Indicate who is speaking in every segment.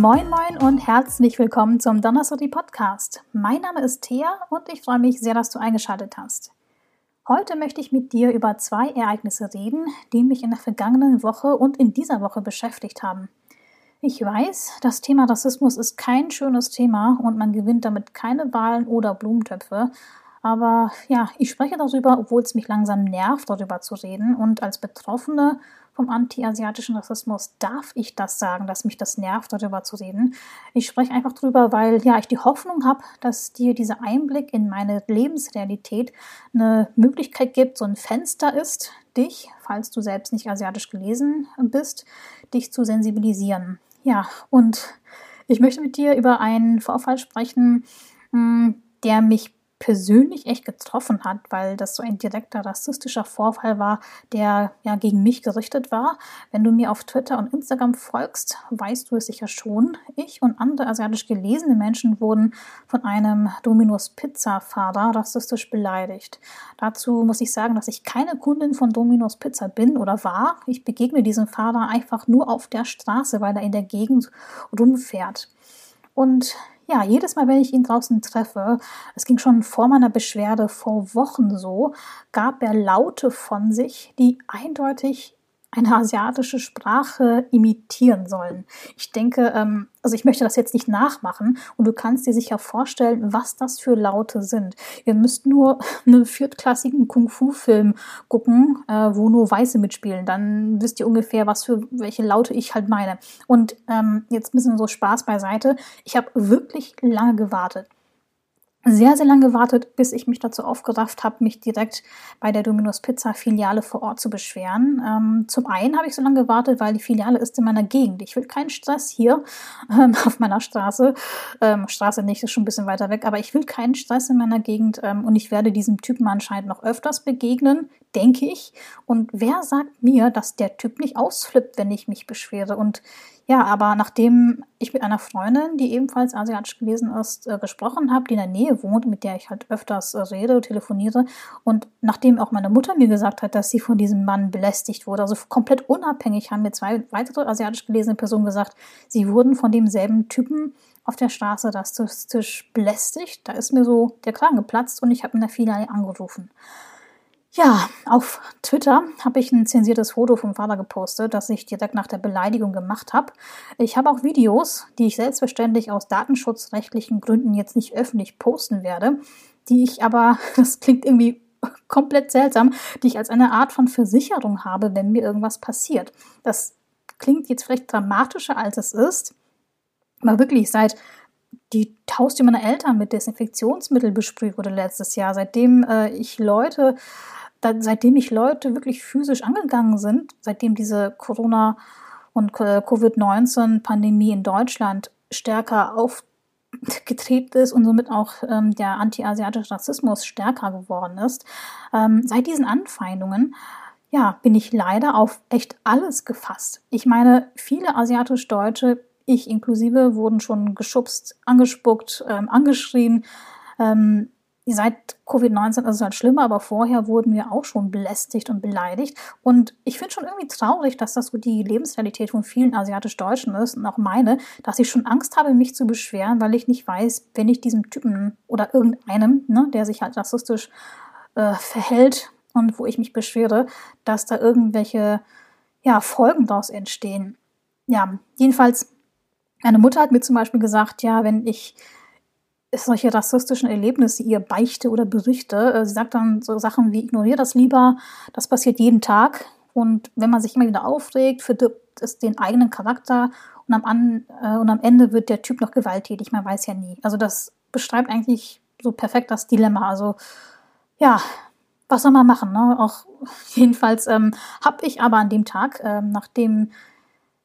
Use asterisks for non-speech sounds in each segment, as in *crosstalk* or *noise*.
Speaker 1: Moin Moin und herzlich willkommen zum Donnerstag Podcast. Mein Name ist Thea und ich freue mich sehr, dass du eingeschaltet hast. Heute möchte ich mit dir über zwei Ereignisse reden, die mich in der vergangenen Woche und in dieser Woche beschäftigt haben. Ich weiß, das Thema Rassismus ist kein schönes Thema und man gewinnt damit keine Wahlen oder Blumentöpfe. Aber ja, ich spreche darüber, obwohl es mich langsam nervt, darüber zu reden. Und als Betroffene vom anti-asiatischen Rassismus darf ich das sagen, dass mich das nervt, darüber zu reden. Ich spreche einfach darüber, weil ja ich die Hoffnung habe, dass dir dieser Einblick in meine Lebensrealität eine Möglichkeit gibt, so ein Fenster ist, dich, falls du selbst nicht asiatisch gelesen bist, dich zu sensibilisieren. Ja, und ich möchte mit dir über einen Vorfall sprechen, hm, der mich persönlich echt getroffen hat, weil das so ein direkter rassistischer Vorfall war, der ja gegen mich gerichtet war. Wenn du mir auf Twitter und Instagram folgst, weißt du es sicher schon. Ich und andere asiatisch gelesene Menschen wurden von einem Domino's Pizza Fahrer rassistisch beleidigt. Dazu muss ich sagen, dass ich keine Kundin von Domino's Pizza bin oder war. Ich begegne diesem Fahrer einfach nur auf der Straße, weil er in der Gegend rumfährt. Und ja, jedes Mal, wenn ich ihn draußen treffe, es ging schon vor meiner Beschwerde vor Wochen so, gab er Laute von sich, die eindeutig eine asiatische Sprache imitieren sollen. Ich denke, ähm, also ich möchte das jetzt nicht nachmachen und du kannst dir sicher vorstellen, was das für Laute sind. Ihr müsst nur *laughs* einen viertklassigen Kung-Fu-Film gucken, äh, wo nur Weiße mitspielen. Dann wisst ihr ungefähr, was für welche Laute ich halt meine. Und ähm, jetzt ein bisschen so Spaß beiseite. Ich habe wirklich lange gewartet sehr, sehr lange gewartet, bis ich mich dazu aufgerafft habe, mich direkt bei der Domino's Pizza Filiale vor Ort zu beschweren. Ähm, zum einen habe ich so lange gewartet, weil die Filiale ist in meiner Gegend. Ich will keinen Stress hier ähm, *laughs* auf meiner Straße. Ähm, Straße nicht, ist schon ein bisschen weiter weg, aber ich will keinen Stress in meiner Gegend ähm, und ich werde diesem Typen anscheinend noch öfters begegnen, denke ich. Und wer sagt mir, dass der Typ nicht ausflippt, wenn ich mich beschwere? Und ja, aber nachdem ich mit einer Freundin, die ebenfalls asiatisch gelesen ist, äh, gesprochen habe, die in der Nähe wohnt, mit der ich halt öfters äh, rede, telefoniere, und nachdem auch meine Mutter mir gesagt hat, dass sie von diesem Mann belästigt wurde, also komplett unabhängig, haben mir zwei weitere asiatisch gelesene Personen gesagt, sie wurden von demselben Typen auf der Straße rassistisch belästigt. Da ist mir so der Kragen geplatzt und ich habe in der Filiale angerufen. Ja, auf Twitter habe ich ein zensiertes Foto vom Vater gepostet, das ich direkt nach der Beleidigung gemacht habe. Ich habe auch Videos, die ich selbstverständlich aus datenschutzrechtlichen Gründen jetzt nicht öffentlich posten werde, die ich aber, *laughs* das klingt irgendwie komplett seltsam, die ich als eine Art von Versicherung habe, wenn mir irgendwas passiert. Das klingt jetzt vielleicht dramatischer, als es ist, aber wirklich seit die Haustür meiner Eltern mit Desinfektionsmittel besprüht wurde letztes Jahr, seitdem äh, ich Leute da, seitdem mich Leute wirklich physisch angegangen sind, seitdem diese Corona- und Covid-19-Pandemie in Deutschland stärker aufgetreten ist und somit auch ähm, der anti-asiatische Rassismus stärker geworden ist, ähm, seit diesen Anfeindungen ja, bin ich leider auf echt alles gefasst. Ich meine, viele asiatisch-Deutsche, ich inklusive, wurden schon geschubst, angespuckt, ähm, angeschrien. Ähm, seit Covid-19 ist es halt schlimmer, aber vorher wurden wir auch schon belästigt und beleidigt. Und ich finde schon irgendwie traurig, dass das so die Lebensrealität von vielen asiatisch-Deutschen ist und auch meine, dass ich schon Angst habe, mich zu beschweren, weil ich nicht weiß, wenn ich diesem Typen oder irgendeinem, ne, der sich halt rassistisch äh, verhält und wo ich mich beschwere, dass da irgendwelche ja, Folgen daraus entstehen. Ja, jedenfalls, meine Mutter hat mir zum Beispiel gesagt, ja, wenn ich solche rassistischen Erlebnisse ihr beichte oder berichte. Äh, sie sagt dann so Sachen wie, ignoriere das lieber, das passiert jeden Tag. Und wenn man sich immer wieder aufregt, verdirbt es den eigenen Charakter und am, An äh, und am Ende wird der Typ noch gewalttätig. Man weiß ja nie. Also das beschreibt eigentlich so perfekt das Dilemma. Also ja, was soll man machen? Ne? Auch *laughs* jedenfalls ähm, habe ich aber an dem Tag, ähm, nachdem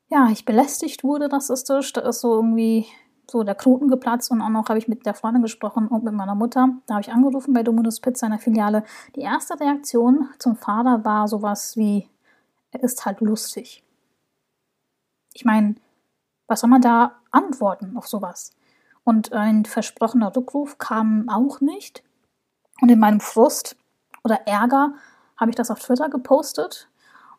Speaker 1: ja ich belästigt wurde rassistisch, da ist so irgendwie so der Knoten geplatzt und auch noch habe ich mit der Freundin gesprochen und mit meiner Mutter. Da habe ich angerufen bei Domino's Pizza in der Filiale. Die erste Reaktion zum Vater war sowas wie, er ist halt lustig. Ich meine, was soll man da antworten auf sowas? Und ein versprochener Rückruf kam auch nicht. Und in meinem Frust oder Ärger habe ich das auf Twitter gepostet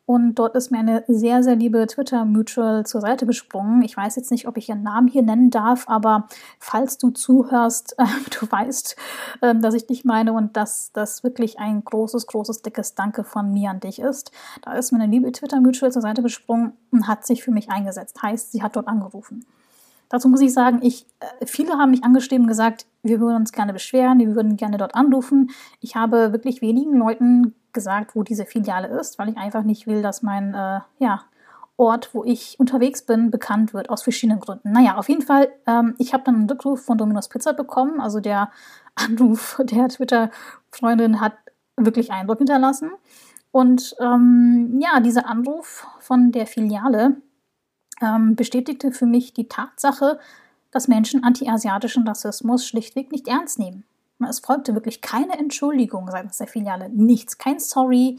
Speaker 1: Und dort ist mir eine sehr, sehr liebe Twitter-Mutual zur Seite gesprungen. Ich weiß jetzt nicht, ob ich ihren Namen hier nennen darf, aber falls du zuhörst, *laughs* äh, du weißt, äh, dass ich dich meine und dass das wirklich ein großes, großes, dickes Danke von mir an dich ist. Da ist mir eine liebe Twitter-Mutual zur Seite gesprungen und hat sich für mich eingesetzt. Heißt, sie hat dort angerufen. Dazu muss ich sagen, ich, äh, viele haben mich angeschrieben und gesagt, wir würden uns gerne beschweren, wir würden gerne dort anrufen. Ich habe wirklich wenigen Leuten gesagt, wo diese Filiale ist, weil ich einfach nicht will, dass mein äh, ja, Ort, wo ich unterwegs bin, bekannt wird, aus verschiedenen Gründen. Naja, auf jeden Fall, ähm, ich habe dann einen Rückruf von Domino's Pizza bekommen. Also der *laughs* Anruf der Twitter-Freundin hat wirklich Eindruck hinterlassen. Und ähm, ja, dieser Anruf von der Filiale ähm, bestätigte für mich die Tatsache, dass Menschen antiasiatischen Rassismus schlichtweg nicht ernst nehmen. Es folgte wirklich keine Entschuldigung seitens der Filiale, nichts, kein Sorry.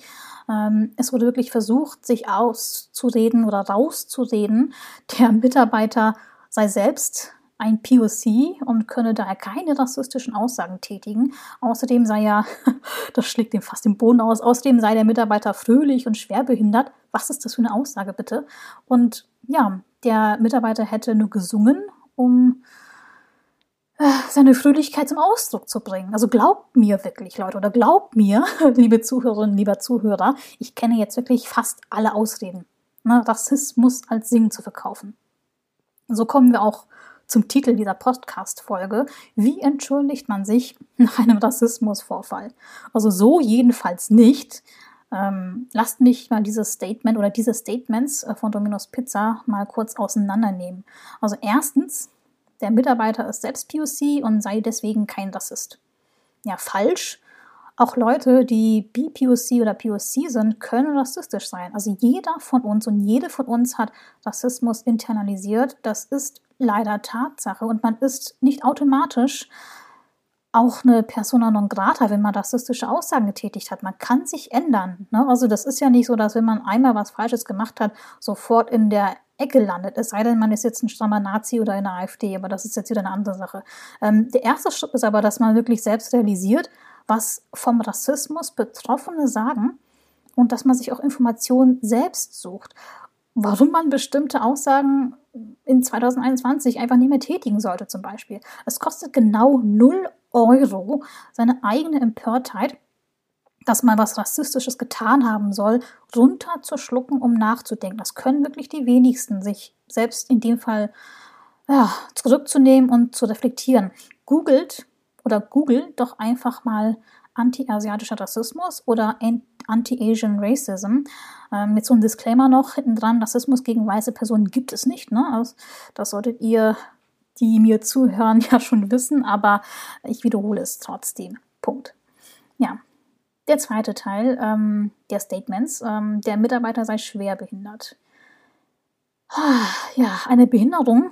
Speaker 1: Ähm, es wurde wirklich versucht, sich auszureden oder rauszureden, der Mitarbeiter sei selbst ein POC und könne daher keine rassistischen Aussagen tätigen. Außerdem sei ja, *laughs* das schlägt ihm fast den Boden aus, außerdem sei der Mitarbeiter fröhlich und schwerbehindert. Was ist das für eine Aussage bitte? Und ja, der Mitarbeiter hätte nur gesungen, um seine Fröhlichkeit zum Ausdruck zu bringen. Also glaubt mir wirklich, Leute, oder glaubt mir, *laughs* liebe Zuhörerinnen, lieber Zuhörer, ich kenne jetzt wirklich fast alle Ausreden, ne, Rassismus als Singen zu verkaufen. So kommen wir auch zum Titel dieser Podcast-Folge. Wie entschuldigt man sich *laughs* nach einem Rassismusvorfall? Also so jedenfalls nicht. Ähm, lasst mich mal dieses Statement oder diese Statements äh, von Domino's Pizza mal kurz auseinandernehmen. Also erstens, der Mitarbeiter ist selbst POC und sei deswegen kein Rassist. Ja, falsch. Auch Leute, die BPOC oder POC sind, können rassistisch sein. Also jeder von uns und jede von uns hat Rassismus internalisiert. Das ist leider Tatsache und man ist nicht automatisch auch eine Persona non grata, wenn man rassistische Aussagen getätigt hat. Man kann sich ändern. Ne? Also das ist ja nicht so, dass wenn man einmal was Falsches gemacht hat, sofort in der Ecke landet. Es sei denn, man ist jetzt ein strammer Nazi oder in der AfD, aber das ist jetzt wieder eine andere Sache. Ähm, der erste Schritt ist aber, dass man wirklich selbst realisiert, was vom Rassismus Betroffene sagen und dass man sich auch Informationen selbst sucht. Warum man bestimmte Aussagen in 2021 einfach nicht mehr tätigen sollte, zum Beispiel. Es kostet genau 0 Euro, seine eigene Empörtheit dass man was Rassistisches getan haben soll, runterzuschlucken, um nachzudenken. Das können wirklich die wenigsten, sich selbst in dem Fall ja, zurückzunehmen und zu reflektieren. Googelt oder googelt doch einfach mal anti-asiatischer Rassismus oder anti-Asian Racism. Ähm, mit so einem Disclaimer noch hinten dran, Rassismus gegen weiße Personen gibt es nicht. Ne? Also, das solltet ihr, die mir zuhören, *laughs* ja schon wissen, aber ich wiederhole es trotzdem. Punkt. Ja, der zweite Teil ähm, der Statements, ähm, der Mitarbeiter sei schwer behindert. Ja, eine Behinderung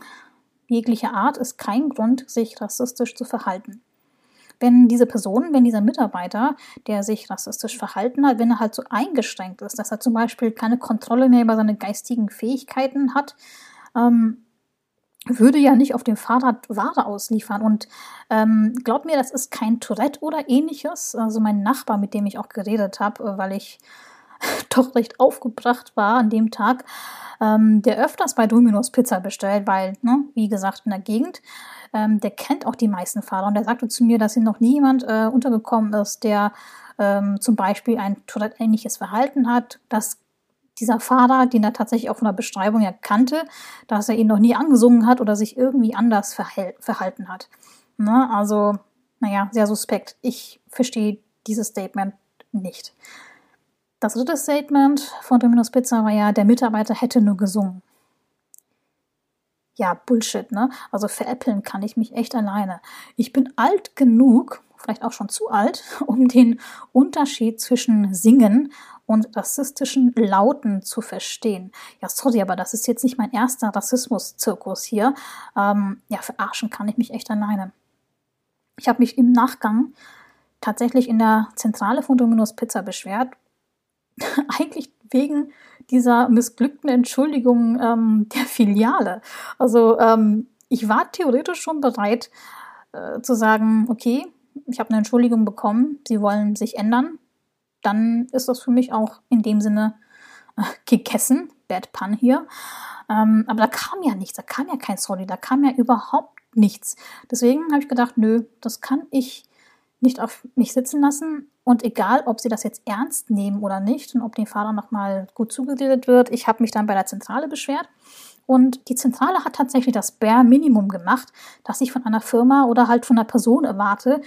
Speaker 1: jeglicher Art ist kein Grund, sich rassistisch zu verhalten. Wenn diese Person, wenn dieser Mitarbeiter, der sich rassistisch verhalten hat, wenn er halt so eingeschränkt ist, dass er zum Beispiel keine Kontrolle mehr über seine geistigen Fähigkeiten hat, ähm, würde ja nicht auf dem Fahrrad Ware ausliefern. Und ähm, glaubt mir, das ist kein Tourette oder ähnliches. Also mein Nachbar, mit dem ich auch geredet habe, äh, weil ich *laughs* doch recht aufgebracht war an dem Tag, ähm, der öfters bei Domino's Pizza bestellt, weil, ne, wie gesagt, in der Gegend, ähm, der kennt auch die meisten Fahrer. Und der sagte zu mir, dass hier noch nie jemand äh, untergekommen ist, der ähm, zum Beispiel ein Tourette-ähnliches Verhalten hat. Das dieser Fahrer, den er tatsächlich auch von der Beschreibung ja kannte, dass er ihn noch nie angesungen hat oder sich irgendwie anders verhalten hat. Ne? Also, naja, sehr suspekt. Ich verstehe dieses Statement nicht. Das dritte Statement von Domino's Pizza war ja, der Mitarbeiter hätte nur gesungen. Ja, Bullshit, ne? Also veräppeln kann ich mich echt alleine. Ich bin alt genug, vielleicht auch schon zu alt, *laughs* um den Unterschied zwischen Singen und rassistischen Lauten zu verstehen. Ja, sorry, aber das ist jetzt nicht mein erster Rassismus-Zirkus hier. Ähm, ja, verarschen kann ich mich echt alleine. Ich habe mich im Nachgang tatsächlich in der Zentrale von Domino's Pizza beschwert. *laughs* Eigentlich wegen dieser missglückten Entschuldigung ähm, der Filiale. Also ähm, ich war theoretisch schon bereit äh, zu sagen, okay, ich habe eine Entschuldigung bekommen, sie wollen sich ändern dann ist das für mich auch in dem Sinne äh, gegessen. Bad Pun hier. Ähm, aber da kam ja nichts, da kam ja kein Sorry, da kam ja überhaupt nichts. Deswegen habe ich gedacht, nö, das kann ich nicht auf mich sitzen lassen. Und egal, ob sie das jetzt ernst nehmen oder nicht und ob dem Fahrer nochmal gut zugeredet wird, ich habe mich dann bei der Zentrale beschwert. Und die Zentrale hat tatsächlich das Bare Minimum gemacht, das ich von einer Firma oder halt von einer Person erwarte,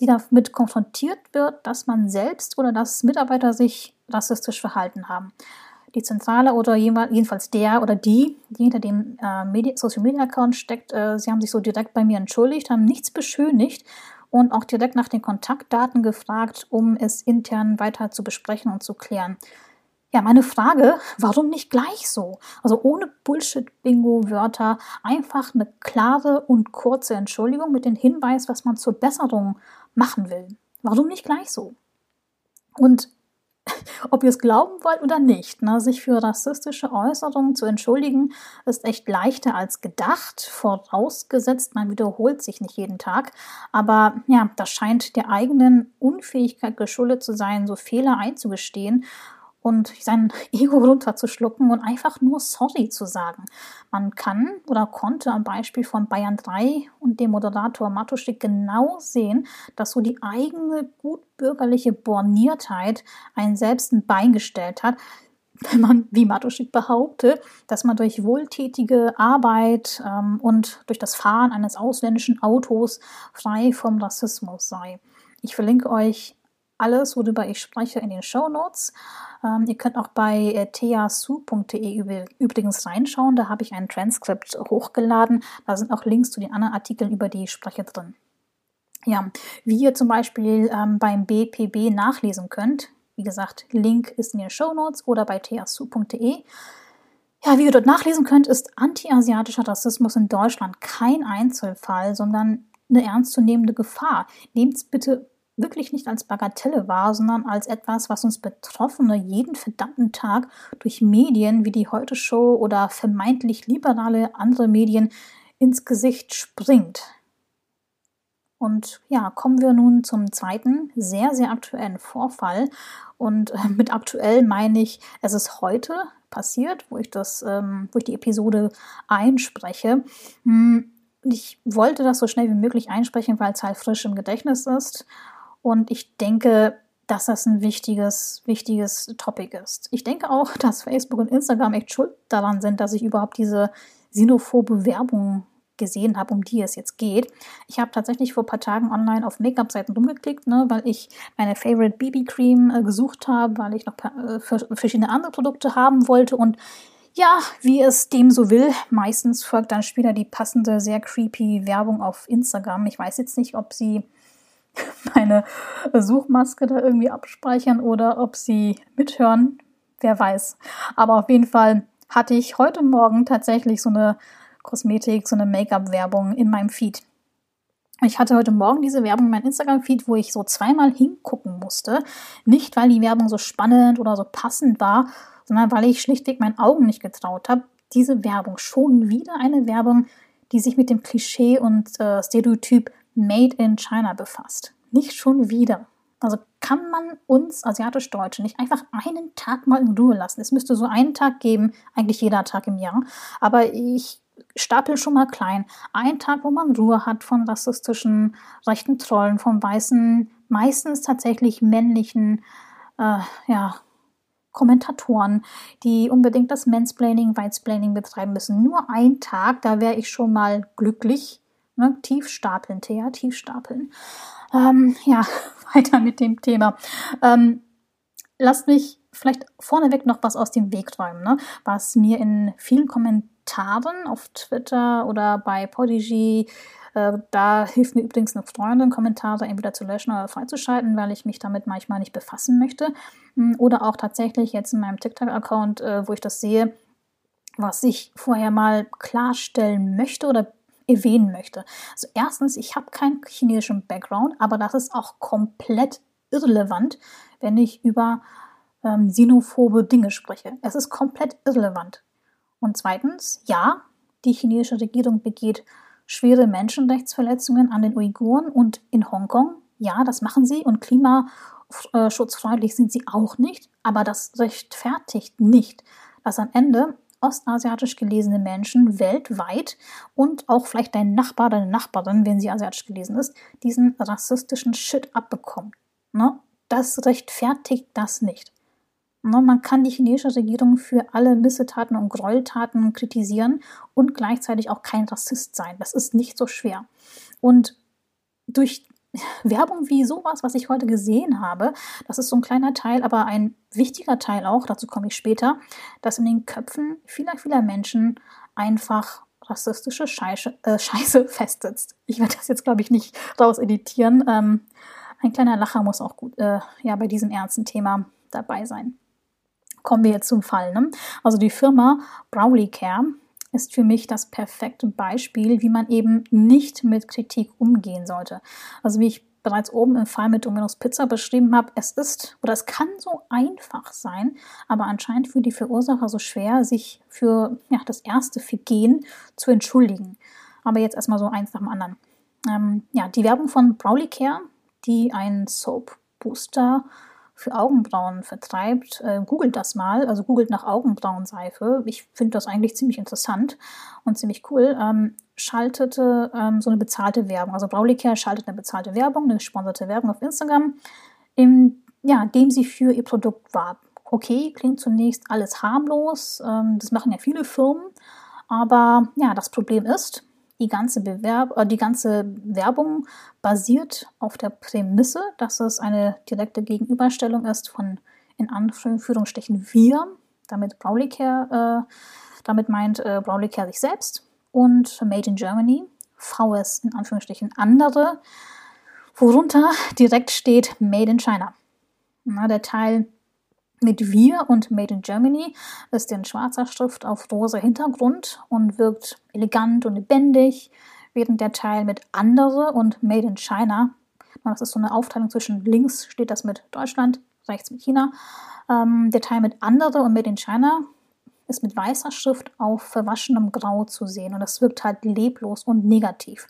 Speaker 1: die damit konfrontiert wird, dass man selbst oder dass Mitarbeiter sich rassistisch verhalten haben. Die Zentrale oder jedenfalls der oder die, die hinter dem äh, Social Media Account steckt, äh, sie haben sich so direkt bei mir entschuldigt, haben nichts beschönigt und auch direkt nach den Kontaktdaten gefragt, um es intern weiter zu besprechen und zu klären. Ja, meine Frage, warum nicht gleich so? Also ohne Bullshit-Bingo-Wörter, einfach eine klare und kurze Entschuldigung mit dem Hinweis, was man zur Besserung machen will. Warum nicht gleich so? Und *laughs* ob ihr es glauben wollt oder nicht, ne, sich für rassistische Äußerungen zu entschuldigen, ist echt leichter als gedacht, vorausgesetzt, man wiederholt sich nicht jeden Tag. Aber ja, das scheint der eigenen Unfähigkeit geschuldet zu sein, so Fehler einzugestehen und sein *laughs* Ego runterzuschlucken und einfach nur sorry zu sagen. Man kann oder konnte am Beispiel von Bayern 3 und dem Moderator Matuschik genau sehen, dass so die eigene gutbürgerliche Borniertheit einen selbst ein Bein gestellt hat, *laughs* wenn man, wie Matuschik behauptet, dass man durch wohltätige Arbeit ähm, und durch das Fahren eines ausländischen Autos frei vom Rassismus sei. Ich verlinke euch alles, worüber ich spreche, in den Show Notes. Ähm, ihr könnt auch bei äh, teasu.de übrigens reinschauen. Da habe ich ein Transkript hochgeladen. Da sind auch Links zu den anderen Artikeln, über die ich spreche, drin. Ja, wie ihr zum Beispiel ähm, beim BPB nachlesen könnt. Wie gesagt, Link ist in den Show Notes oder bei teasu.de. Ja, wie ihr dort nachlesen könnt, ist antiasiatischer Rassismus in Deutschland kein Einzelfall, sondern eine ernstzunehmende Gefahr. Nehmt es bitte wirklich nicht als Bagatelle wahr, sondern als etwas, was uns Betroffene jeden verdammten Tag durch Medien wie die Heute Show oder vermeintlich liberale andere Medien ins Gesicht springt. Und ja, kommen wir nun zum zweiten, sehr, sehr aktuellen Vorfall. Und äh, mit aktuell meine ich, es ist heute passiert, wo ich das, ähm, wo ich die Episode einspreche. Hm, ich wollte das so schnell wie möglich einsprechen, weil es halt frisch im Gedächtnis ist. Und ich denke, dass das ein wichtiges, wichtiges Topic ist. Ich denke auch, *laughs* dass Facebook und Instagram echt schuld daran sind, dass ich überhaupt diese xenophobe Werbung gesehen habe, um die es jetzt geht. Ich habe tatsächlich vor ein paar Tagen online auf Make-up-Seiten rumgeklickt, ne, weil ich meine Favorite BB-Cream äh, gesucht habe, weil ich noch äh, verschiedene andere Produkte haben wollte und ja, wie es dem so will, meistens folgt dann später die passende, sehr creepy Werbung auf Instagram. Ich weiß jetzt nicht, ob sie *laughs* meine Suchmaske da irgendwie abspeichern oder ob sie mithören. Wer weiß. Aber auf jeden Fall hatte ich heute Morgen tatsächlich so eine Kosmetik, so eine Make-up-Werbung in meinem Feed. Ich hatte heute Morgen diese Werbung in meinem Instagram-Feed, wo ich so zweimal hingucken musste. Nicht, weil die Werbung so spannend oder so passend war, sondern weil ich schlichtweg meinen Augen nicht getraut habe. Diese Werbung, schon wieder eine Werbung, die sich mit dem Klischee und äh, Stereotyp Made in China befasst. Nicht schon wieder. Also kann man uns asiatisch-Deutsche nicht einfach einen Tag mal in Ruhe lassen. Es müsste so einen Tag geben, eigentlich jeder Tag im Jahr. Aber ich stapel schon mal klein. Ein Tag, wo man Ruhe hat von rassistischen rechten Trollen, von weißen, meistens tatsächlich männlichen, äh, ja, Kommentatoren, die unbedingt das Mansplaining, Whitesplaining betreiben müssen. Nur ein Tag, da wäre ich schon mal glücklich. Ne? Tief stapeln, Thea, tief stapeln. Ähm, ja, *laughs* weiter mit dem Thema. Ähm, lasst mich vielleicht vorneweg noch was aus dem Weg räumen, ne? was mir in vielen Kommentaren auf Twitter oder bei Podigy, äh, da hilft mir übrigens eine Freundin, Kommentare entweder zu löschen oder freizuschalten, weil ich mich damit manchmal nicht befassen möchte. Hm, oder auch tatsächlich jetzt in meinem TikTok-Account, äh, wo ich das sehe, was ich vorher mal klarstellen möchte oder erwähnen möchte. Also erstens, ich habe keinen chinesischen Background, aber das ist auch komplett irrelevant, wenn ich über ähm, xenophobe Dinge spreche. Es ist komplett irrelevant. Und zweitens, ja, die chinesische Regierung begeht schwere Menschenrechtsverletzungen an den Uiguren und in Hongkong. Ja, das machen sie und Klima klimaschutzfreundlich sind sie auch nicht, aber das rechtfertigt nicht, dass am Ende ostasiatisch gelesene Menschen weltweit und auch vielleicht dein Nachbar, deine Nachbarin, wenn sie asiatisch gelesen ist, diesen rassistischen Shit abbekommen. Ne? Das rechtfertigt das nicht. Ne? Man kann die chinesische Regierung für alle Missetaten und Gräueltaten kritisieren und gleichzeitig auch kein Rassist sein. Das ist nicht so schwer. Und durch Werbung wie sowas, was ich heute gesehen habe, das ist so ein kleiner Teil, aber ein wichtiger Teil auch, dazu komme ich später, dass in den Köpfen vieler, vieler Menschen einfach rassistische Scheiße, äh, Scheiße *laughs* festsitzt. Ich werde das jetzt, glaube ich, nicht raus editieren. Ähm, ein kleiner Lacher muss auch gut äh, ja, bei diesem ernsten Thema dabei sein. Kommen wir jetzt zum Fall. Ne? Also die Firma Browley Care ist für mich das perfekte Beispiel, wie man eben nicht mit Kritik umgehen sollte. Also wie ich bereits oben im Fall mit Domino's Pizza beschrieben habe, es ist oder es kann so einfach sein, aber anscheinend für die Verursacher so schwer, sich für ja, das erste Vergehen zu entschuldigen. Aber jetzt erstmal so eins nach dem anderen. Ähm, ja, die Werbung von Browley Care, die ein Soap Booster für Augenbrauen vertreibt, äh, googelt das mal, also googelt nach Augenbrauenseife. Ich finde das eigentlich ziemlich interessant und ziemlich cool. Ähm, schaltete ähm, so eine bezahlte Werbung. Also Braulicare schaltet eine bezahlte Werbung, eine gesponserte Werbung auf Instagram, in ja, dem sie für ihr Produkt warb. Okay, klingt zunächst alles harmlos, ähm, das machen ja viele Firmen, aber ja, das Problem ist, die ganze, Bewerb äh, die ganze Werbung basiert auf der Prämisse, dass es eine direkte Gegenüberstellung ist von in Anführungsstrichen wir, damit Braulicare, äh, damit meint äh, Braulicare sich selbst und Made in Germany, VS in Anführungsstrichen andere, worunter direkt steht Made in China. Na, der Teil mit Wir und Made in Germany. Ist in schwarzer Schrift auf rosa Hintergrund und wirkt elegant und lebendig, während der Teil mit Andere und Made in China, das ist so eine Aufteilung zwischen links steht das mit Deutschland, rechts mit China, ähm, der Teil mit Andere und Made in China ist mit weißer Schrift auf verwaschenem Grau zu sehen und das wirkt halt leblos und negativ.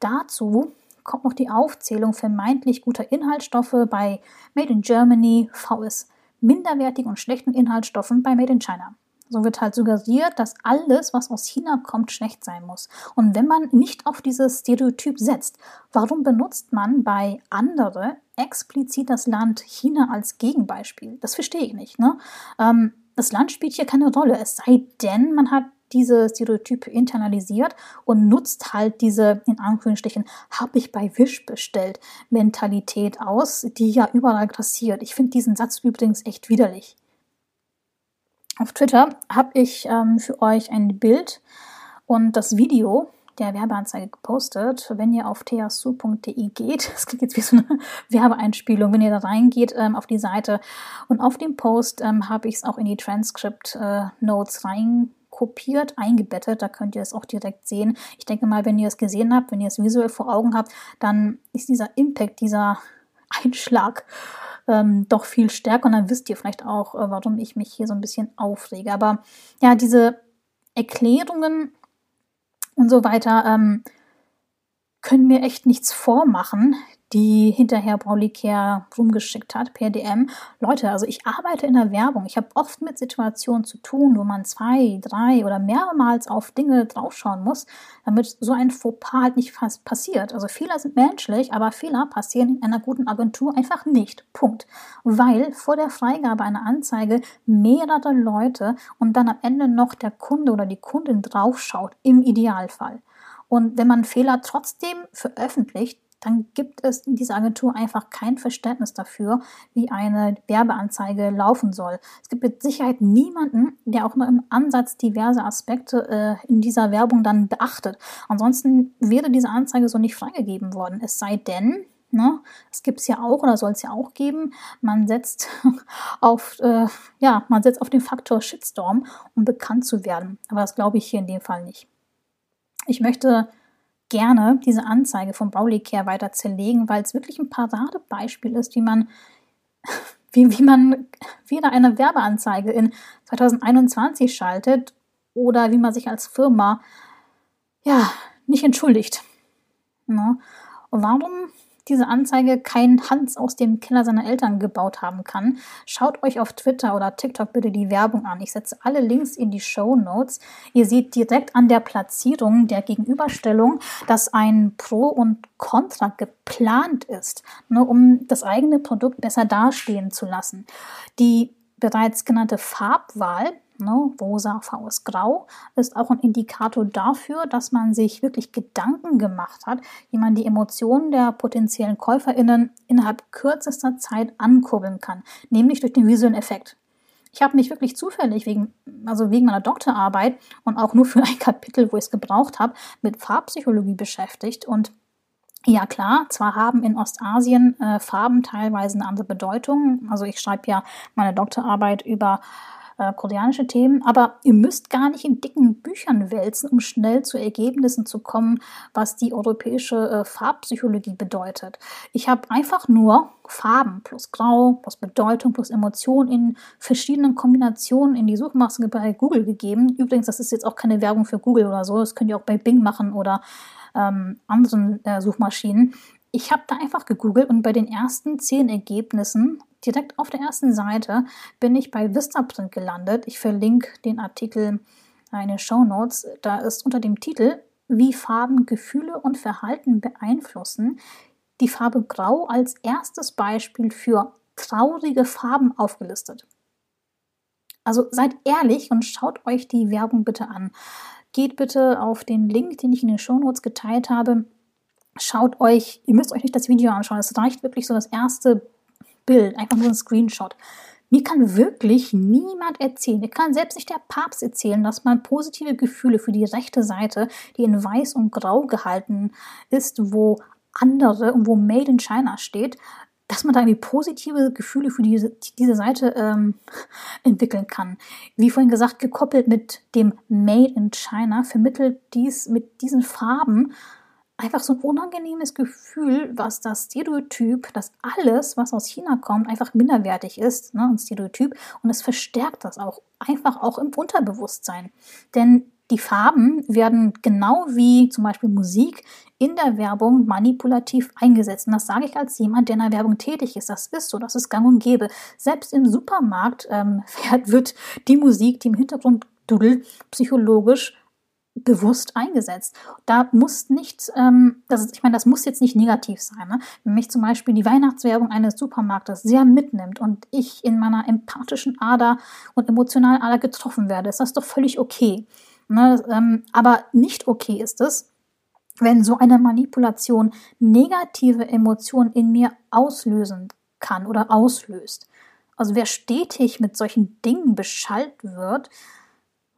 Speaker 1: Dazu kommt noch die Aufzählung vermeintlich guter Inhaltsstoffe bei Made in Germany, VS minderwertigen und schlechten Inhaltsstoffen bei Made in China. So wird halt suggeriert, dass alles, was aus China kommt, schlecht sein muss. Und wenn man nicht auf dieses Stereotyp setzt, warum benutzt man bei andere explizit das Land China als Gegenbeispiel? Das verstehe ich nicht. Ne? Ähm, das Land spielt hier keine Rolle, es sei denn, man hat diese Stereotype internalisiert und nutzt halt diese, in Anführungsstrichen, habe ich bei Wish bestellt, Mentalität aus, die ja überall grassiert. Ich finde diesen Satz übrigens echt widerlich. Auf Twitter habe ich ähm, für euch ein Bild und das Video der Werbeanzeige gepostet. Wenn ihr auf theasu.de geht, *laughs* das klingt jetzt wie so eine Werbeeinspielung, wenn ihr da reingeht ähm, auf die Seite und auf dem Post ähm, habe ich es auch in die Transcript äh, Notes rein kopiert, eingebettet. Da könnt ihr es auch direkt sehen. Ich denke mal, wenn ihr es gesehen habt, wenn ihr es visuell vor Augen habt, dann ist dieser Impact, dieser Einschlag ähm, doch viel stärker und dann wisst ihr vielleicht auch, äh, warum ich mich hier so ein bisschen aufrege. Aber ja, diese Erklärungen und so weiter ähm, können mir echt nichts vormachen die hinterher Paulicare rumgeschickt hat per DM. Leute, also ich arbeite in der Werbung. Ich habe oft mit Situationen zu tun, wo man zwei, drei oder mehrmals auf Dinge draufschauen muss, damit so ein Fauxpas halt nicht passiert. Also Fehler sind menschlich, aber Fehler passieren in einer guten Agentur einfach nicht. Punkt. Weil vor der Freigabe einer Anzeige mehrere Leute und dann am Ende noch der Kunde oder die Kundin draufschaut, im Idealfall. Und wenn man Fehler trotzdem veröffentlicht, dann gibt es in dieser Agentur einfach kein Verständnis dafür, wie eine Werbeanzeige laufen soll. Es gibt mit Sicherheit niemanden, der auch nur im Ansatz diverse Aspekte äh, in dieser Werbung dann beachtet. Ansonsten wäre diese Anzeige so nicht freigegeben worden. Es sei denn, Ne? Es gibt es ja auch oder soll es ja auch geben. Man setzt *laughs* auf, äh, ja, man setzt auf den Faktor Shitstorm, um bekannt zu werden. Aber das glaube ich hier in dem Fall nicht. Ich möchte gerne diese Anzeige vom Baulicare weiter zerlegen, weil es wirklich ein Paradebeispiel ist, wie man, *laughs* wie, wie man weder eine Werbeanzeige in 2021 schaltet oder wie man sich als Firma ja nicht entschuldigt. Ne? Warum diese Anzeige kein Hans aus dem Keller seiner Eltern gebaut haben kann, schaut euch auf Twitter oder TikTok bitte die Werbung an. Ich setze alle Links in die Show Notes. Ihr seht direkt an der Platzierung der Gegenüberstellung, dass ein Pro und Contra geplant ist, ne, um das eigene Produkt besser dastehen zu lassen. Die bereits genannte Farbwahl Ne, rosa, VS grau ist auch ein Indikator dafür, dass man sich wirklich Gedanken gemacht hat, wie man die Emotionen der potenziellen KäuferInnen innerhalb kürzester Zeit ankurbeln kann, nämlich durch den visuellen Effekt. Ich habe mich wirklich zufällig wegen, also wegen meiner Doktorarbeit und auch nur für ein *laughs* Kapitel, wo ich es gebraucht habe, mit Farbpsychologie beschäftigt und ja klar, zwar haben in Ostasien äh, Farben teilweise eine andere Bedeutung. Also ich schreibe ja meine Doktorarbeit über äh, koreanische Themen, aber ihr müsst gar nicht in dicken Büchern wälzen, um schnell zu Ergebnissen zu kommen, was die europäische äh, Farbpsychologie bedeutet. Ich habe einfach nur Farben plus Grau plus Bedeutung plus Emotion in verschiedenen Kombinationen in die Suchmaske bei Google gegeben. Übrigens, das ist jetzt auch keine Werbung für Google oder so, das könnt ihr auch bei Bing machen oder ähm, anderen äh, Suchmaschinen. Ich habe da einfach gegoogelt und bei den ersten zehn Ergebnissen direkt auf der ersten Seite bin ich bei Vistaprint gelandet. Ich verlinke den Artikel in den Show Notes. Da ist unter dem Titel Wie Farben Gefühle und Verhalten beeinflussen die Farbe Grau als erstes Beispiel für traurige Farben aufgelistet. Also seid ehrlich und schaut euch die Werbung bitte an. Geht bitte auf den Link, den ich in den Show Notes geteilt habe. Schaut euch, ihr müsst euch nicht das Video anschauen. Es reicht wirklich so das erste Bild, einfach nur ein Screenshot. Mir kann wirklich niemand erzählen, mir kann selbst nicht der Papst erzählen, dass man positive Gefühle für die rechte Seite, die in weiß und grau gehalten ist, wo andere und wo Made in China steht, dass man da irgendwie positive Gefühle für diese, diese Seite ähm, *laughs* entwickeln kann. Wie vorhin gesagt, gekoppelt mit dem Made in China vermittelt dies mit diesen Farben einfach so ein unangenehmes Gefühl, was das Stereotyp, dass alles, was aus China kommt, einfach minderwertig ist, ne, ein Stereotyp. Und es verstärkt das auch einfach auch im Unterbewusstsein. Denn die Farben werden genau wie zum Beispiel Musik in der Werbung manipulativ eingesetzt. Und das sage ich als jemand, der in der Werbung tätig ist. Das ist so, das ist gang und gäbe. Selbst im Supermarkt ähm, *laughs* wird die Musik, die im Hintergrund dudelt, psychologisch bewusst eingesetzt. Da muss nicht, ähm, das ist, ich meine, das muss jetzt nicht negativ sein. Ne? Wenn mich zum Beispiel die Weihnachtswerbung eines Supermarktes sehr mitnimmt und ich in meiner empathischen Ader und emotionalen Ader getroffen werde, ist das doch völlig okay. Ne? Ähm, aber nicht okay ist es, wenn so eine Manipulation negative Emotionen in mir auslösen kann oder auslöst. Also wer stetig mit solchen Dingen beschallt wird,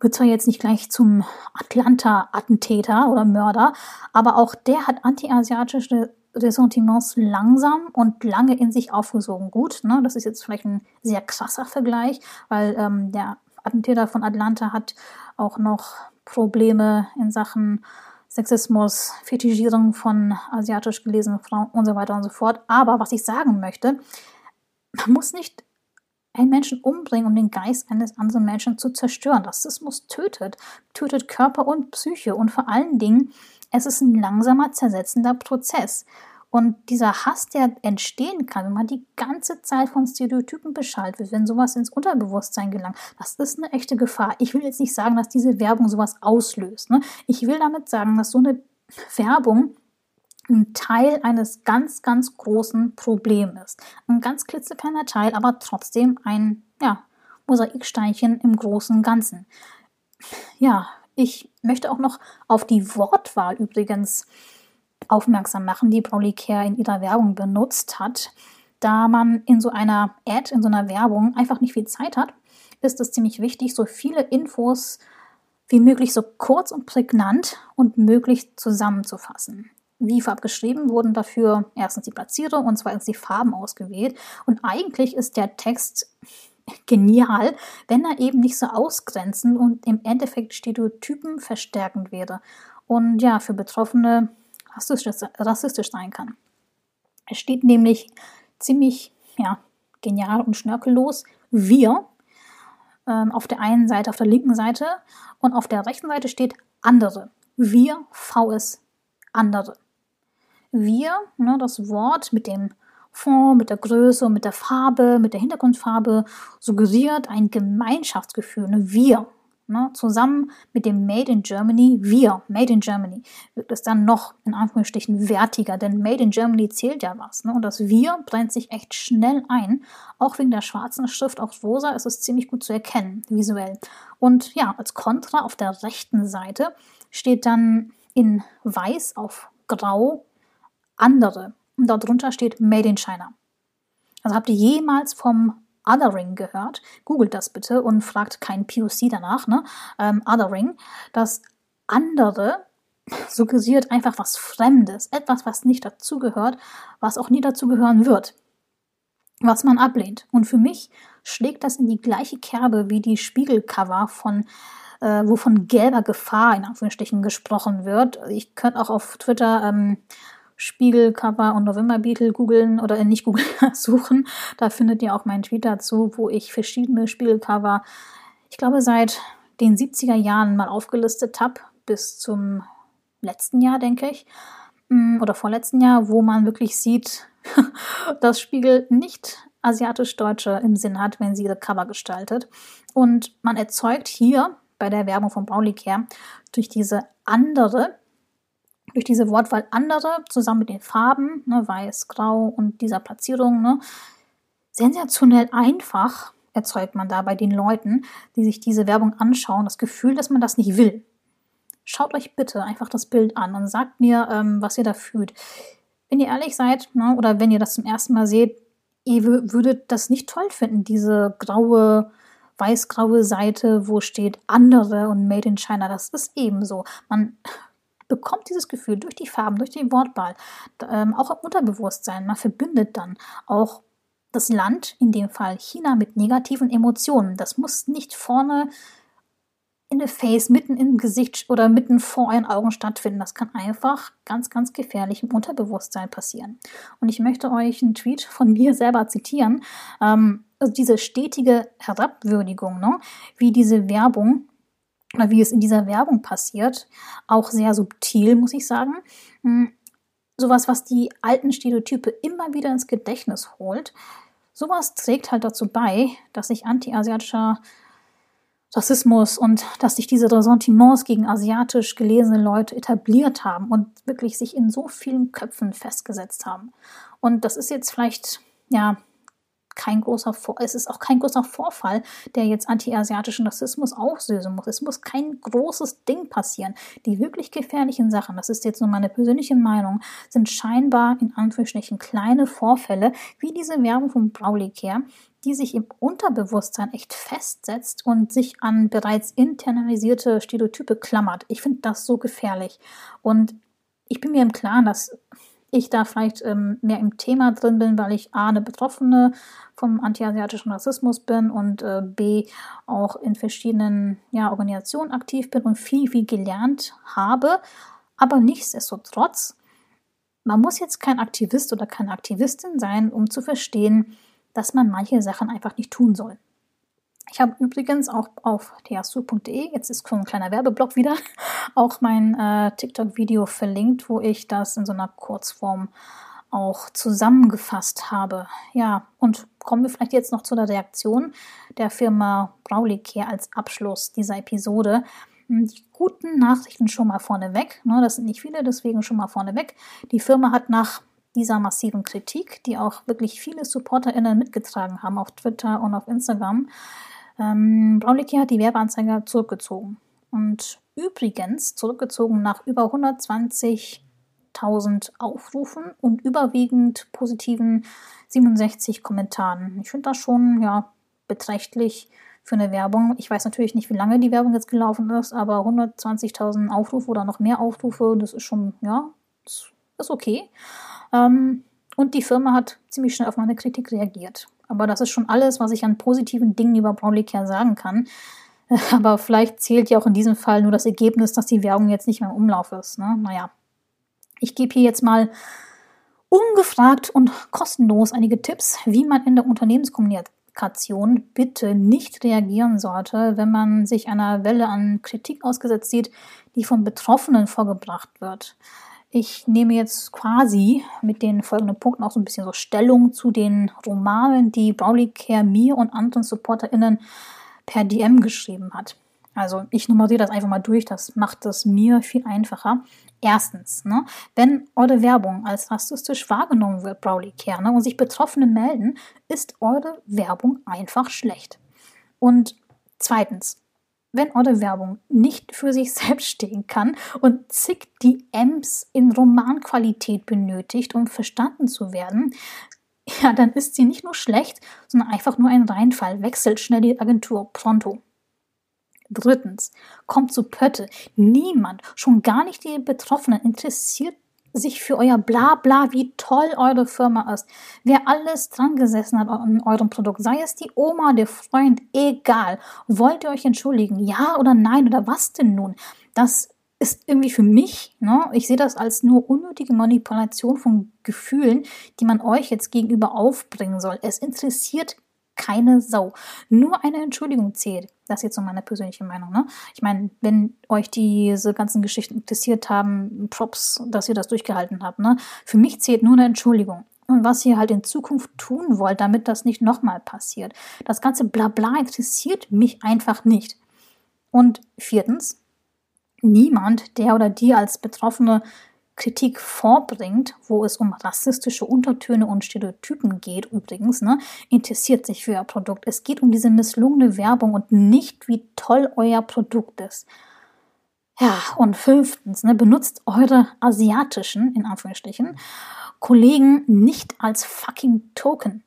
Speaker 1: wird zwar jetzt nicht gleich zum Atlanta-Attentäter oder Mörder, aber auch der hat antiasiatische Ressentiments langsam und lange in sich aufgesogen. Gut, ne, das ist jetzt vielleicht ein sehr krasser Vergleich, weil ähm, der Attentäter von Atlanta hat auch noch Probleme in Sachen Sexismus, Fetischierung von asiatisch gelesenen Frauen und so weiter und so fort. Aber was ich sagen möchte, man muss nicht einen Menschen umbringen, um den Geist eines anderen Menschen zu zerstören. Rassismus tötet, tötet Körper und Psyche und vor allen Dingen, es ist ein langsamer, zersetzender Prozess. Und dieser Hass, der entstehen kann, wenn man die ganze Zeit von Stereotypen beschallt wird, wenn sowas ins Unterbewusstsein gelangt, das ist eine echte Gefahr. Ich will jetzt nicht sagen, dass diese Werbung sowas auslöst. Ne? Ich will damit sagen, dass so eine Werbung ein Teil eines ganz, ganz großen Problems ist. Ein ganz klitzekleiner Teil, aber trotzdem ein ja, Mosaiksteinchen im großen Ganzen. Ja, ich möchte auch noch auf die Wortwahl übrigens aufmerksam machen, die Pauli Care in ihrer Werbung benutzt hat. Da man in so einer Ad, in so einer Werbung einfach nicht viel Zeit hat, ist es ziemlich wichtig, so viele Infos wie möglich so kurz und prägnant und möglich zusammenzufassen wie vorab geschrieben, wurden dafür erstens die Platzierung und zweitens die Farben ausgewählt. Und eigentlich ist der Text *laughs* genial, wenn er eben nicht so ausgrenzend und im Endeffekt Stereotypen verstärkend wäre und ja, für Betroffene rassistisch, rassistisch sein kann. Es steht nämlich ziemlich ja, genial und schnörkellos wir ähm, auf der einen Seite, auf der linken Seite und auf der rechten Seite steht andere. Wir, VS, andere. Wir, ne, das Wort mit dem Fond, mit der Größe mit der Farbe, mit der Hintergrundfarbe suggeriert ein Gemeinschaftsgefühl. Ne? Wir, ne? zusammen mit dem Made in Germany, wir, Made in Germany, wird es dann noch in Anführungsstrichen wertiger, denn Made in Germany zählt ja was. Ne? Und das Wir brennt sich echt schnell ein. Auch wegen der schwarzen Schrift auf rosa ist es ziemlich gut zu erkennen, visuell. Und ja, als Kontra auf der rechten Seite steht dann in weiß auf grau andere. Und darunter steht Made in China. Also habt ihr jemals vom Othering gehört? Googelt das bitte und fragt kein POC danach, ne? Ähm, Othering. Das andere *laughs* suggeriert einfach was Fremdes, etwas, was nicht dazugehört, was auch nie dazugehören wird, was man ablehnt. Und für mich schlägt das in die gleiche Kerbe wie die Spiegelcover von äh, wo von gelber Gefahr in Anführungsstrichen gesprochen wird. Ich könnte auch auf Twitter ähm, Spiegelcover und November Beetle googeln oder äh, nicht googeln *laughs* suchen. Da findet ihr auch meinen Tweet dazu, wo ich verschiedene Spiegelcover, ich glaube seit den 70er Jahren mal aufgelistet habe, bis zum letzten Jahr, denke ich, mm, oder vorletzten Jahr, wo man wirklich sieht, *laughs* dass Spiegel nicht asiatisch-deutsche im Sinn hat, wenn sie ihre Cover gestaltet. Und man erzeugt hier bei der Werbung von Braulicare durch diese andere durch diese Wortwahl andere zusammen mit den Farben, ne, weiß, grau und dieser Platzierung, ne, sensationell einfach erzeugt man da bei den Leuten, die sich diese Werbung anschauen, das Gefühl, dass man das nicht will. Schaut euch bitte einfach das Bild an und sagt mir, ähm, was ihr da fühlt. Wenn ihr ehrlich seid, ne, oder wenn ihr das zum ersten Mal seht, ihr würdet das nicht toll finden, diese graue, weiß-graue Seite, wo steht andere und Made in China. Das ist ebenso. Man bekommt dieses Gefühl durch die Farben, durch den Wortwahl, ähm, auch im Unterbewusstsein. Man verbindet dann auch das Land, in dem Fall China, mit negativen Emotionen. Das muss nicht vorne in the face, mitten im Gesicht oder mitten vor euren Augen stattfinden. Das kann einfach ganz, ganz gefährlich im Unterbewusstsein passieren. Und ich möchte euch einen Tweet von *laughs* mir selber zitieren. Ähm, also diese stetige Herabwürdigung, ne? wie diese Werbung oder wie es in dieser Werbung passiert, auch sehr subtil, muss ich sagen. Hm, sowas, was die alten Stereotype immer wieder ins Gedächtnis holt. Sowas trägt halt dazu bei, dass sich anti-asiatischer Rassismus und dass sich diese Ressentiments gegen asiatisch gelesene Leute etabliert haben und wirklich sich in so vielen Köpfen festgesetzt haben. Und das ist jetzt vielleicht, ja, kein großer Vor es ist auch kein großer Vorfall, der jetzt anti-asiatischen Rassismus auslösen muss. Es muss kein großes Ding passieren. Die wirklich gefährlichen Sachen, das ist jetzt nur meine persönliche Meinung, sind scheinbar in Anführungsstrichen kleine Vorfälle, wie diese Werbung von Brawley Care, die sich im Unterbewusstsein echt festsetzt und sich an bereits internalisierte Stereotype klammert. Ich finde das so gefährlich. Und ich bin mir im Klaren, dass ich da vielleicht ähm, mehr im Thema drin bin, weil ich A, eine Betroffene vom antiasiatischen Rassismus bin und äh, B, auch in verschiedenen ja, Organisationen aktiv bin und viel, viel gelernt habe. Aber nichtsdestotrotz, man muss jetzt kein Aktivist oder keine Aktivistin sein, um zu verstehen, dass man manche Sachen einfach nicht tun soll. Ich habe übrigens auch auf theasu.de, jetzt ist so ein kleiner Werbeblock wieder, *laughs* auch mein äh, TikTok-Video verlinkt, wo ich das in so einer Kurzform auch zusammengefasst habe. Ja, und kommen wir vielleicht jetzt noch zu der Reaktion der Firma Brawley Care als Abschluss dieser Episode. Hm, die guten Nachrichten schon mal vorneweg. Ne, das sind nicht viele, deswegen schon mal vorneweg. Die Firma hat nach dieser massiven Kritik, die auch wirklich viele SupporterInnen mitgetragen haben auf Twitter und auf Instagram, ähm, Braunlicki hat die Werbeanzeige zurückgezogen. Und übrigens zurückgezogen nach über 120.000 Aufrufen und überwiegend positiven 67 Kommentaren. Ich finde das schon ja, beträchtlich für eine Werbung. Ich weiß natürlich nicht, wie lange die Werbung jetzt gelaufen ist, aber 120.000 Aufrufe oder noch mehr Aufrufe, das ist schon, ja, ist okay. Ähm, und die Firma hat ziemlich schnell auf meine Kritik reagiert. Aber das ist schon alles, was ich an positiven Dingen über Brownlee Care sagen kann. *laughs* Aber vielleicht zählt ja auch in diesem Fall nur das Ergebnis, dass die Werbung jetzt nicht mehr im Umlauf ist. Ne? Naja, ich gebe hier jetzt mal ungefragt und kostenlos einige Tipps, wie man in der Unternehmenskommunikation bitte nicht reagieren sollte, wenn man sich einer Welle an Kritik ausgesetzt sieht, die von Betroffenen vorgebracht wird. Ich nehme jetzt quasi mit den folgenden Punkten auch so ein bisschen so Stellung zu den Romanen, die Brawley Care mir und anderen SupporterInnen per DM geschrieben hat. Also ich nummeriere das einfach mal durch, das macht es mir viel einfacher. Erstens, ne, wenn eure Werbung als rassistisch wahrgenommen wird, Care, ne, und sich Betroffene melden, ist eure Werbung einfach schlecht. Und zweitens, wenn eure Werbung nicht für sich *laughs* selbst stehen kann und zig DMs in Romanqualität benötigt, um verstanden zu werden, ja, dann ist sie nicht nur schlecht, sondern einfach nur ein Reinfall. Wechselt schnell die Agentur pronto. Drittens, kommt zu Pötte. Niemand, schon gar nicht die Betroffenen, interessiert sich für euer Blabla, wie toll eure Firma ist. Wer alles dran gesessen hat an eurem Produkt, sei es die Oma, der Freund, egal. Wollt ihr euch entschuldigen? Ja oder nein oder was denn nun? Das ist irgendwie für mich, ne, ich sehe das als nur unnötige Manipulation von Gefühlen, die man euch jetzt gegenüber aufbringen soll. Es interessiert keine Sau. Nur eine Entschuldigung zählt. Das ist jetzt so meine persönliche Meinung. Ne? Ich meine, wenn euch diese ganzen Geschichten interessiert haben, Props, dass ihr das durchgehalten habt. Ne? Für mich zählt nur eine Entschuldigung. Und was ihr halt in Zukunft tun wollt, damit das nicht nochmal passiert. Das ganze Blabla interessiert mich einfach nicht. Und viertens, niemand, der oder die als Betroffene Kritik vorbringt, wo es um rassistische Untertöne und Stereotypen geht, übrigens, ne, interessiert sich für ihr Produkt. Es geht um diese misslungene Werbung und nicht, wie toll euer Produkt ist. Ja, und fünftens, ne, benutzt eure asiatischen, in Anführungsstrichen, Kollegen nicht als fucking Token.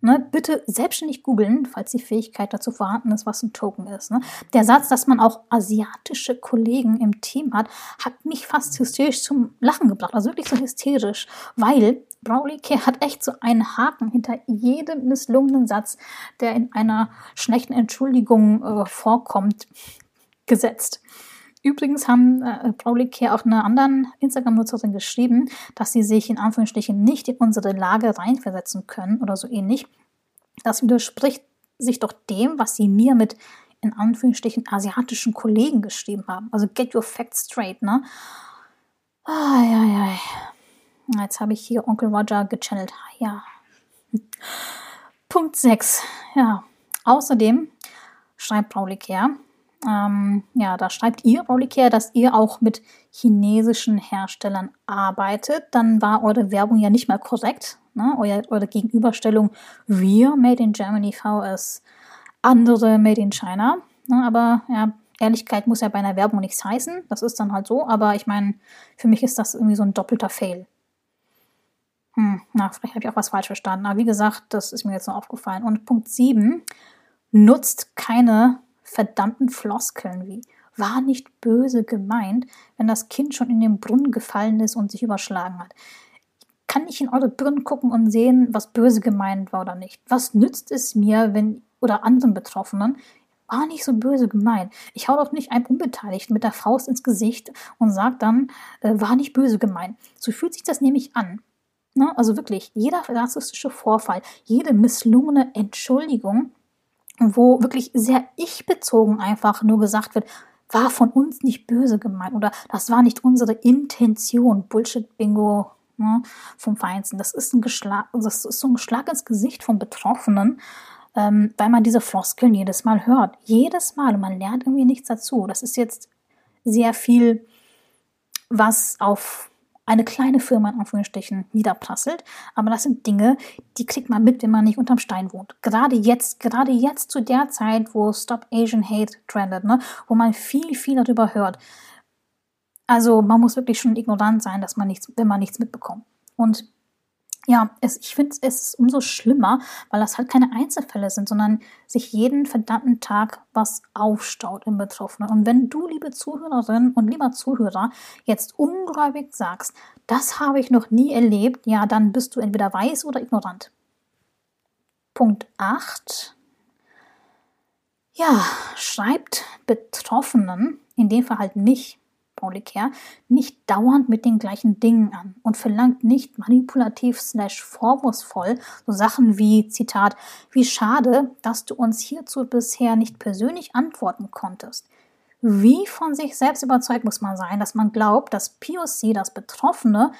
Speaker 1: Ne, bitte selbstständig googeln, falls die Fähigkeit dazu vorhanden ist, was ein Token ist. Ne. Der Satz, dass man auch asiatische Kollegen im Team hat, hat mich fast hysterisch zum Lachen gebracht. Also wirklich so hysterisch, weil Brawley Care hat echt so einen Haken hinter jedem misslungenen Satz, der in einer schlechten Entschuldigung äh, vorkommt, gesetzt. Übrigens haben äh, Brawley Care auch einer anderen Instagram-Nutzerin geschrieben, dass sie sich in Anführungsstrichen nicht in unsere Lage reinversetzen können oder so ähnlich. Das widerspricht sich doch dem, was sie mir mit in Anführungsstrichen asiatischen Kollegen geschrieben haben. Also get your facts straight, ne? Ai, Jetzt habe ich hier Onkel Roger gechannelt. Ja. Punkt 6. Ja. Außerdem schreibt Brawley Care, ähm, ja, da schreibt ihr, Rollicare, dass ihr auch mit chinesischen Herstellern arbeitet. Dann war eure Werbung ja nicht mal korrekt. Ne? Eure, eure Gegenüberstellung wir Made in Germany VS andere Made in China. Ne? Aber ja, Ehrlichkeit muss ja bei einer Werbung nichts heißen. Das ist dann halt so. Aber ich meine, für mich ist das irgendwie so ein doppelter Fail. Hm, na, vielleicht habe ich auch was falsch verstanden. Aber wie gesagt, das ist mir jetzt noch aufgefallen. Und Punkt 7, nutzt keine verdammten Floskeln wie war nicht böse gemeint, wenn das Kind schon in den Brunnen gefallen ist und sich überschlagen hat. Kann ich in eure Birnen gucken und sehen, was böse gemeint war oder nicht? Was nützt es mir, wenn oder anderen Betroffenen war nicht so böse gemeint. Ich hau doch nicht einem Unbeteiligten mit der Faust ins Gesicht und sag dann, äh, war nicht böse gemeint. So fühlt sich das nämlich an. Ne? Also wirklich, jeder rassistische Vorfall, jede misslungene Entschuldigung wo wirklich sehr ich-bezogen einfach nur gesagt wird, war von uns nicht böse gemeint oder das war nicht unsere Intention. Bullshit-Bingo ne, vom Feinsten. Das ist, ein das ist so ein Schlag ins Gesicht von Betroffenen, ähm, weil man diese Floskeln jedes Mal hört. Jedes Mal und man lernt irgendwie nichts dazu. Das ist jetzt sehr viel, was auf eine kleine Firma in Anführungsstrichen niederprasselt. Aber das sind Dinge, die kriegt man mit, wenn man nicht unterm Stein wohnt. Gerade jetzt, gerade jetzt zu der Zeit, wo Stop Asian Hate trendet, ne, wo man viel, viel darüber hört. Also man muss wirklich schon ignorant sein, dass man nichts, wenn man nichts mitbekommt. Und ja, es, ich finde es ist umso schlimmer, weil das halt keine Einzelfälle sind, sondern sich jeden verdammten Tag was aufstaut im Betroffenen. Und wenn du, liebe Zuhörerin und lieber Zuhörer, jetzt ungläubig sagst, das habe ich noch nie erlebt, ja, dann bist du entweder weiß oder ignorant. Punkt 8. Ja, schreibt Betroffenen, in dem Fall halt mich, Paulicare nicht dauernd mit den gleichen Dingen an und verlangt nicht manipulativ slash vorwurfsvoll so Sachen wie, Zitat, wie schade, dass du uns hierzu bisher nicht persönlich antworten konntest. Wie von sich selbst überzeugt muss man sein, dass man glaubt, dass POC, das Betroffene,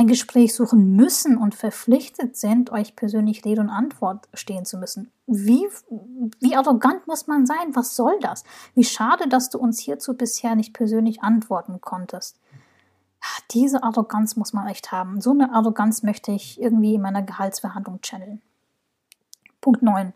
Speaker 1: ein Gespräch suchen müssen und verpflichtet sind, euch persönlich Rede und Antwort stehen zu müssen. Wie, wie arrogant muss man sein? Was soll das? Wie schade, dass du uns hierzu bisher nicht persönlich antworten konntest. Ja, diese Arroganz muss man echt haben. So eine Arroganz möchte ich irgendwie in meiner Gehaltsverhandlung channeln. Punkt 9.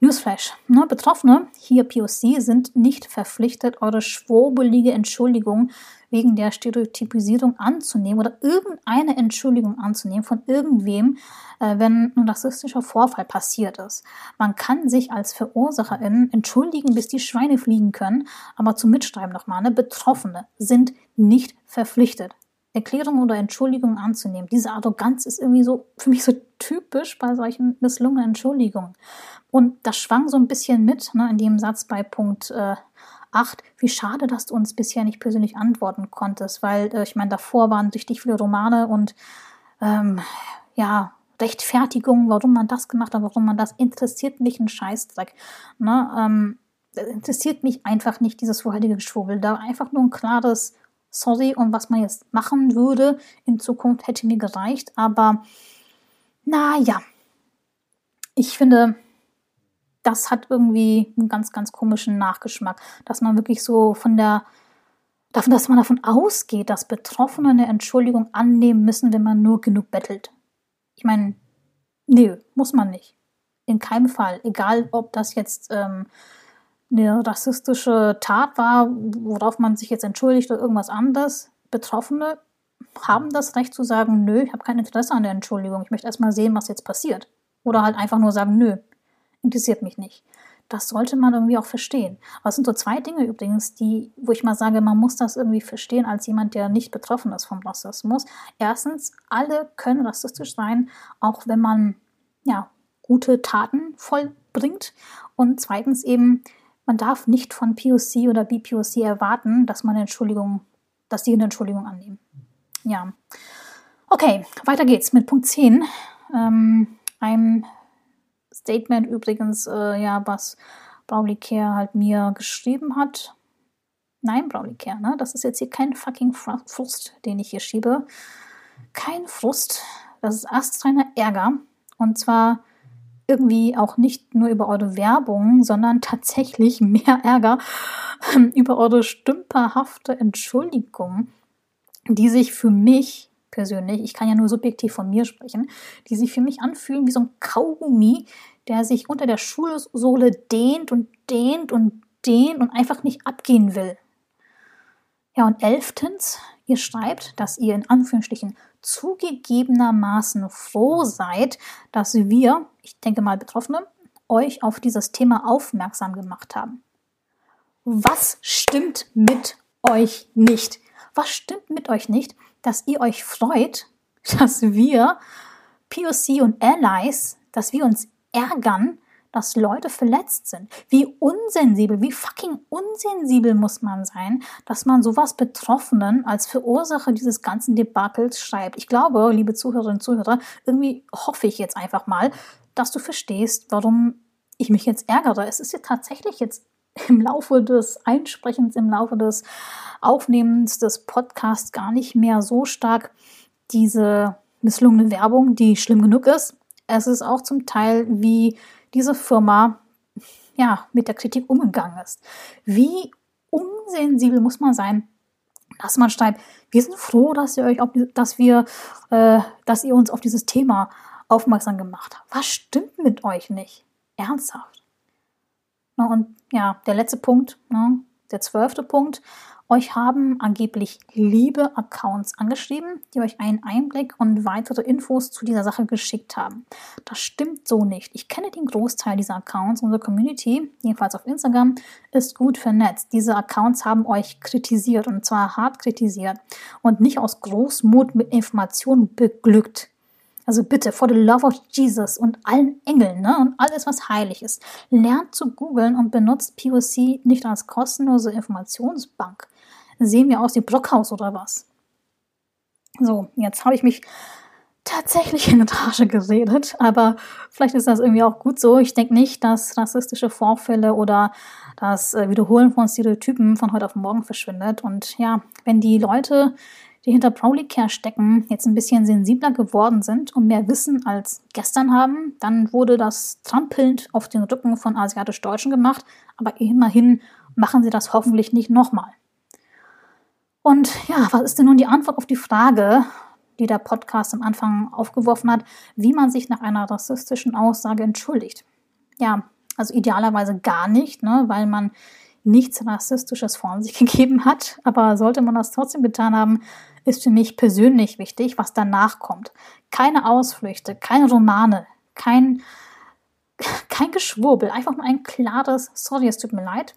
Speaker 1: Newsflash. Ne, Betroffene, hier POC, sind nicht verpflichtet, eure schwobelige Entschuldigung wegen der Stereotypisierung anzunehmen oder irgendeine Entschuldigung anzunehmen von irgendwem, äh, wenn ein rassistischer Vorfall passiert ist. Man kann sich als Verursacherin entschuldigen, bis die Schweine fliegen können, aber zum Mitschreiben nochmal, ne, Betroffene sind nicht verpflichtet. Erklärung oder Entschuldigung anzunehmen. Diese Arroganz ist irgendwie so für mich so typisch bei solchen misslungenen Entschuldigungen. Und das schwang so ein bisschen mit ne, in dem Satz bei Punkt äh, 8. Wie schade, dass du uns bisher nicht persönlich antworten konntest, weil äh, ich meine, davor waren richtig viele Romane und ähm, ja, Rechtfertigungen, warum man das gemacht hat, warum man das, interessiert mich ein Scheißdreck. Ne? Ähm, interessiert mich einfach nicht dieses vorherige Geschwurbel. Da einfach nur ein klares Sorry und was man jetzt machen würde in Zukunft hätte mir gereicht, aber naja, ich finde, das hat irgendwie einen ganz, ganz komischen Nachgeschmack, dass man wirklich so von der, davon, dass man davon ausgeht, dass Betroffene eine Entschuldigung annehmen müssen, wenn man nur genug bettelt. Ich meine, nee, muss man nicht. In keinem Fall. Egal, ob das jetzt ähm, eine rassistische Tat war, worauf man sich jetzt entschuldigt oder irgendwas anderes. Betroffene haben das Recht zu sagen, nö, ich habe kein Interesse an der Entschuldigung. Ich möchte erstmal sehen, was jetzt passiert. Oder halt einfach nur sagen, nö, interessiert mich nicht. Das sollte man irgendwie auch verstehen. Es sind so zwei Dinge übrigens, die, wo ich mal sage, man muss das irgendwie verstehen als jemand, der nicht betroffen ist vom Rassismus. Erstens, alle können rassistisch sein, auch wenn man ja gute Taten vollbringt. Und zweitens eben, man darf nicht von POC oder BPOC erwarten, dass man eine Entschuldigung, dass die eine Entschuldigung annehmen. Ja. Okay, weiter geht's mit Punkt 10. Ähm, ein Statement übrigens, äh, ja, was Brawley Care halt mir geschrieben hat. Nein, Brawley Care, ne? Das ist jetzt hier kein fucking Frust, den ich hier schiebe. Kein Frust. Das ist astreiner Ärger. Und zwar irgendwie auch nicht nur über eure Werbung, sondern tatsächlich mehr Ärger *laughs* über eure stümperhafte Entschuldigung, die sich für mich persönlich, ich kann ja nur subjektiv von mir sprechen, die sich für mich anfühlen wie so ein Kaugummi, der sich unter der Schulsohle dehnt und dehnt und dehnt und einfach nicht abgehen will. Ja, und elftens, ihr schreibt, dass ihr in Anführungsstrichen zugegebenermaßen froh seid, dass wir, ich denke mal Betroffene, euch auf dieses Thema aufmerksam gemacht haben. Was stimmt mit euch nicht? Was stimmt mit euch nicht, dass ihr euch freut, *laughs* dass wir POC und Allies, dass wir uns ärgern, dass Leute verletzt sind. Wie unsensibel, wie fucking unsensibel muss man sein, dass man sowas Betroffenen als Verursacher dieses ganzen Debakels schreibt. Ich glaube, liebe Zuhörerinnen und Zuhörer, irgendwie hoffe ich jetzt einfach mal, dass du verstehst, warum ich mich jetzt ärgere. Es ist ja tatsächlich jetzt im Laufe des Einsprechens, im Laufe des Aufnehmens des Podcasts gar nicht mehr so stark diese misslungene Werbung, die schlimm genug ist. Es ist auch zum Teil wie diese Firma ja, mit der Kritik umgegangen ist. Wie unsensibel muss man sein, dass man schreibt, wir sind froh, dass ihr euch auf, dass wir, äh, dass ihr uns auf dieses Thema aufmerksam gemacht habt. Was stimmt mit euch nicht? Ernsthaft. Und ja, der letzte Punkt, ne, der zwölfte Punkt, euch haben angeblich liebe Accounts angeschrieben, die euch einen Einblick und weitere Infos zu dieser Sache geschickt haben. Das stimmt so nicht. Ich kenne den Großteil dieser Accounts. Unsere Community, jedenfalls auf Instagram, ist gut vernetzt. Diese Accounts haben euch kritisiert und zwar hart kritisiert und nicht aus Großmut mit Informationen beglückt. Also bitte, for the love of Jesus und allen Engeln ne, und alles, was heilig ist, lernt zu googeln und benutzt POC nicht als kostenlose Informationsbank. Sehen wir aus wie Brockhaus oder was? So, jetzt habe ich mich tatsächlich in Rage geredet, aber vielleicht ist das irgendwie auch gut so. Ich denke nicht, dass rassistische Vorfälle oder das äh, Wiederholen von Stereotypen von heute auf morgen verschwindet. Und ja, wenn die Leute, die hinter Prowly-Care stecken, jetzt ein bisschen sensibler geworden sind und mehr Wissen als gestern haben, dann wurde das trampelnd auf den Rücken von asiatisch-Deutschen gemacht. Aber immerhin machen sie das hoffentlich nicht nochmal. Und ja, was ist denn nun die Antwort auf die Frage, die der Podcast am Anfang aufgeworfen hat, wie man sich nach einer rassistischen Aussage entschuldigt. Ja, also idealerweise gar nicht, ne, weil man nichts Rassistisches von sich *laughs* gegeben hat. Aber sollte man das trotzdem getan haben, ist für mich persönlich wichtig, was danach kommt. Keine Ausflüchte, keine Romane, kein, *laughs* kein Geschwurbel, einfach nur ein klares Sorry, es tut mir leid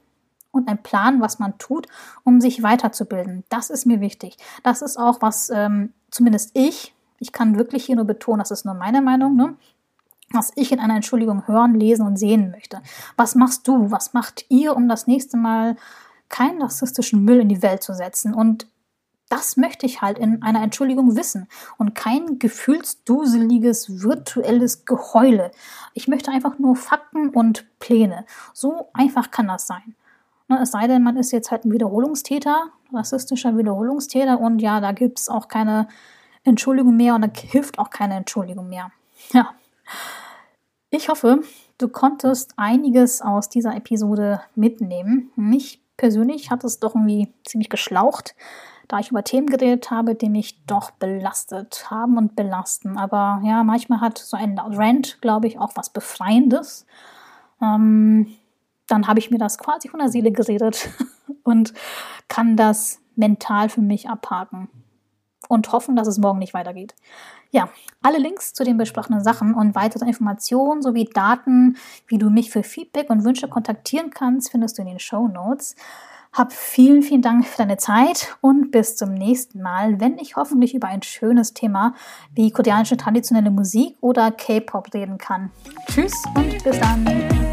Speaker 1: und ein Plan, was man tut, um sich weiterzubilden. Das ist mir wichtig. Das ist auch, was ähm, zumindest ich, ich kann wirklich hier nur betonen, das ist nur meine Meinung, ne? was ich in einer Entschuldigung hören, lesen und sehen möchte. Was machst du? Was macht ihr, um das nächste Mal keinen rassistischen Müll in die Welt zu setzen? Und das möchte ich halt in einer Entschuldigung wissen und kein gefühlsduseliges virtuelles Geheule. Ich möchte einfach nur Fakten und Pläne. So einfach kann das sein. Ne, es sei denn, man ist jetzt halt ein Wiederholungstäter, rassistischer Wiederholungstäter und ja, da gibt es auch keine Entschuldigung mehr und da hilft auch keine Entschuldigung mehr. Ja. Ich hoffe, du konntest einiges aus dieser Episode mitnehmen. Mich persönlich hat es doch irgendwie ziemlich geschlaucht, da ich über Themen geredet habe, die mich doch belastet haben und belasten. Aber ja, manchmal hat so ein Rant, glaube ich, auch was Befreiendes. Ähm, dann habe ich mir das quasi von der Seele geredet *laughs* und kann das mental für mich abhaken und hoffen, dass es morgen nicht weitergeht. Ja, alle Links zu den besprochenen Sachen und weitere Informationen sowie Daten, wie du mich für Feedback und Wünsche kontaktieren kannst, findest du in den Show Notes. Hab vielen, vielen Dank für deine Zeit und bis zum nächsten Mal, wenn ich hoffentlich über ein schönes Thema wie koreanische traditionelle Musik oder K-Pop reden kann. Tschüss und bis dann.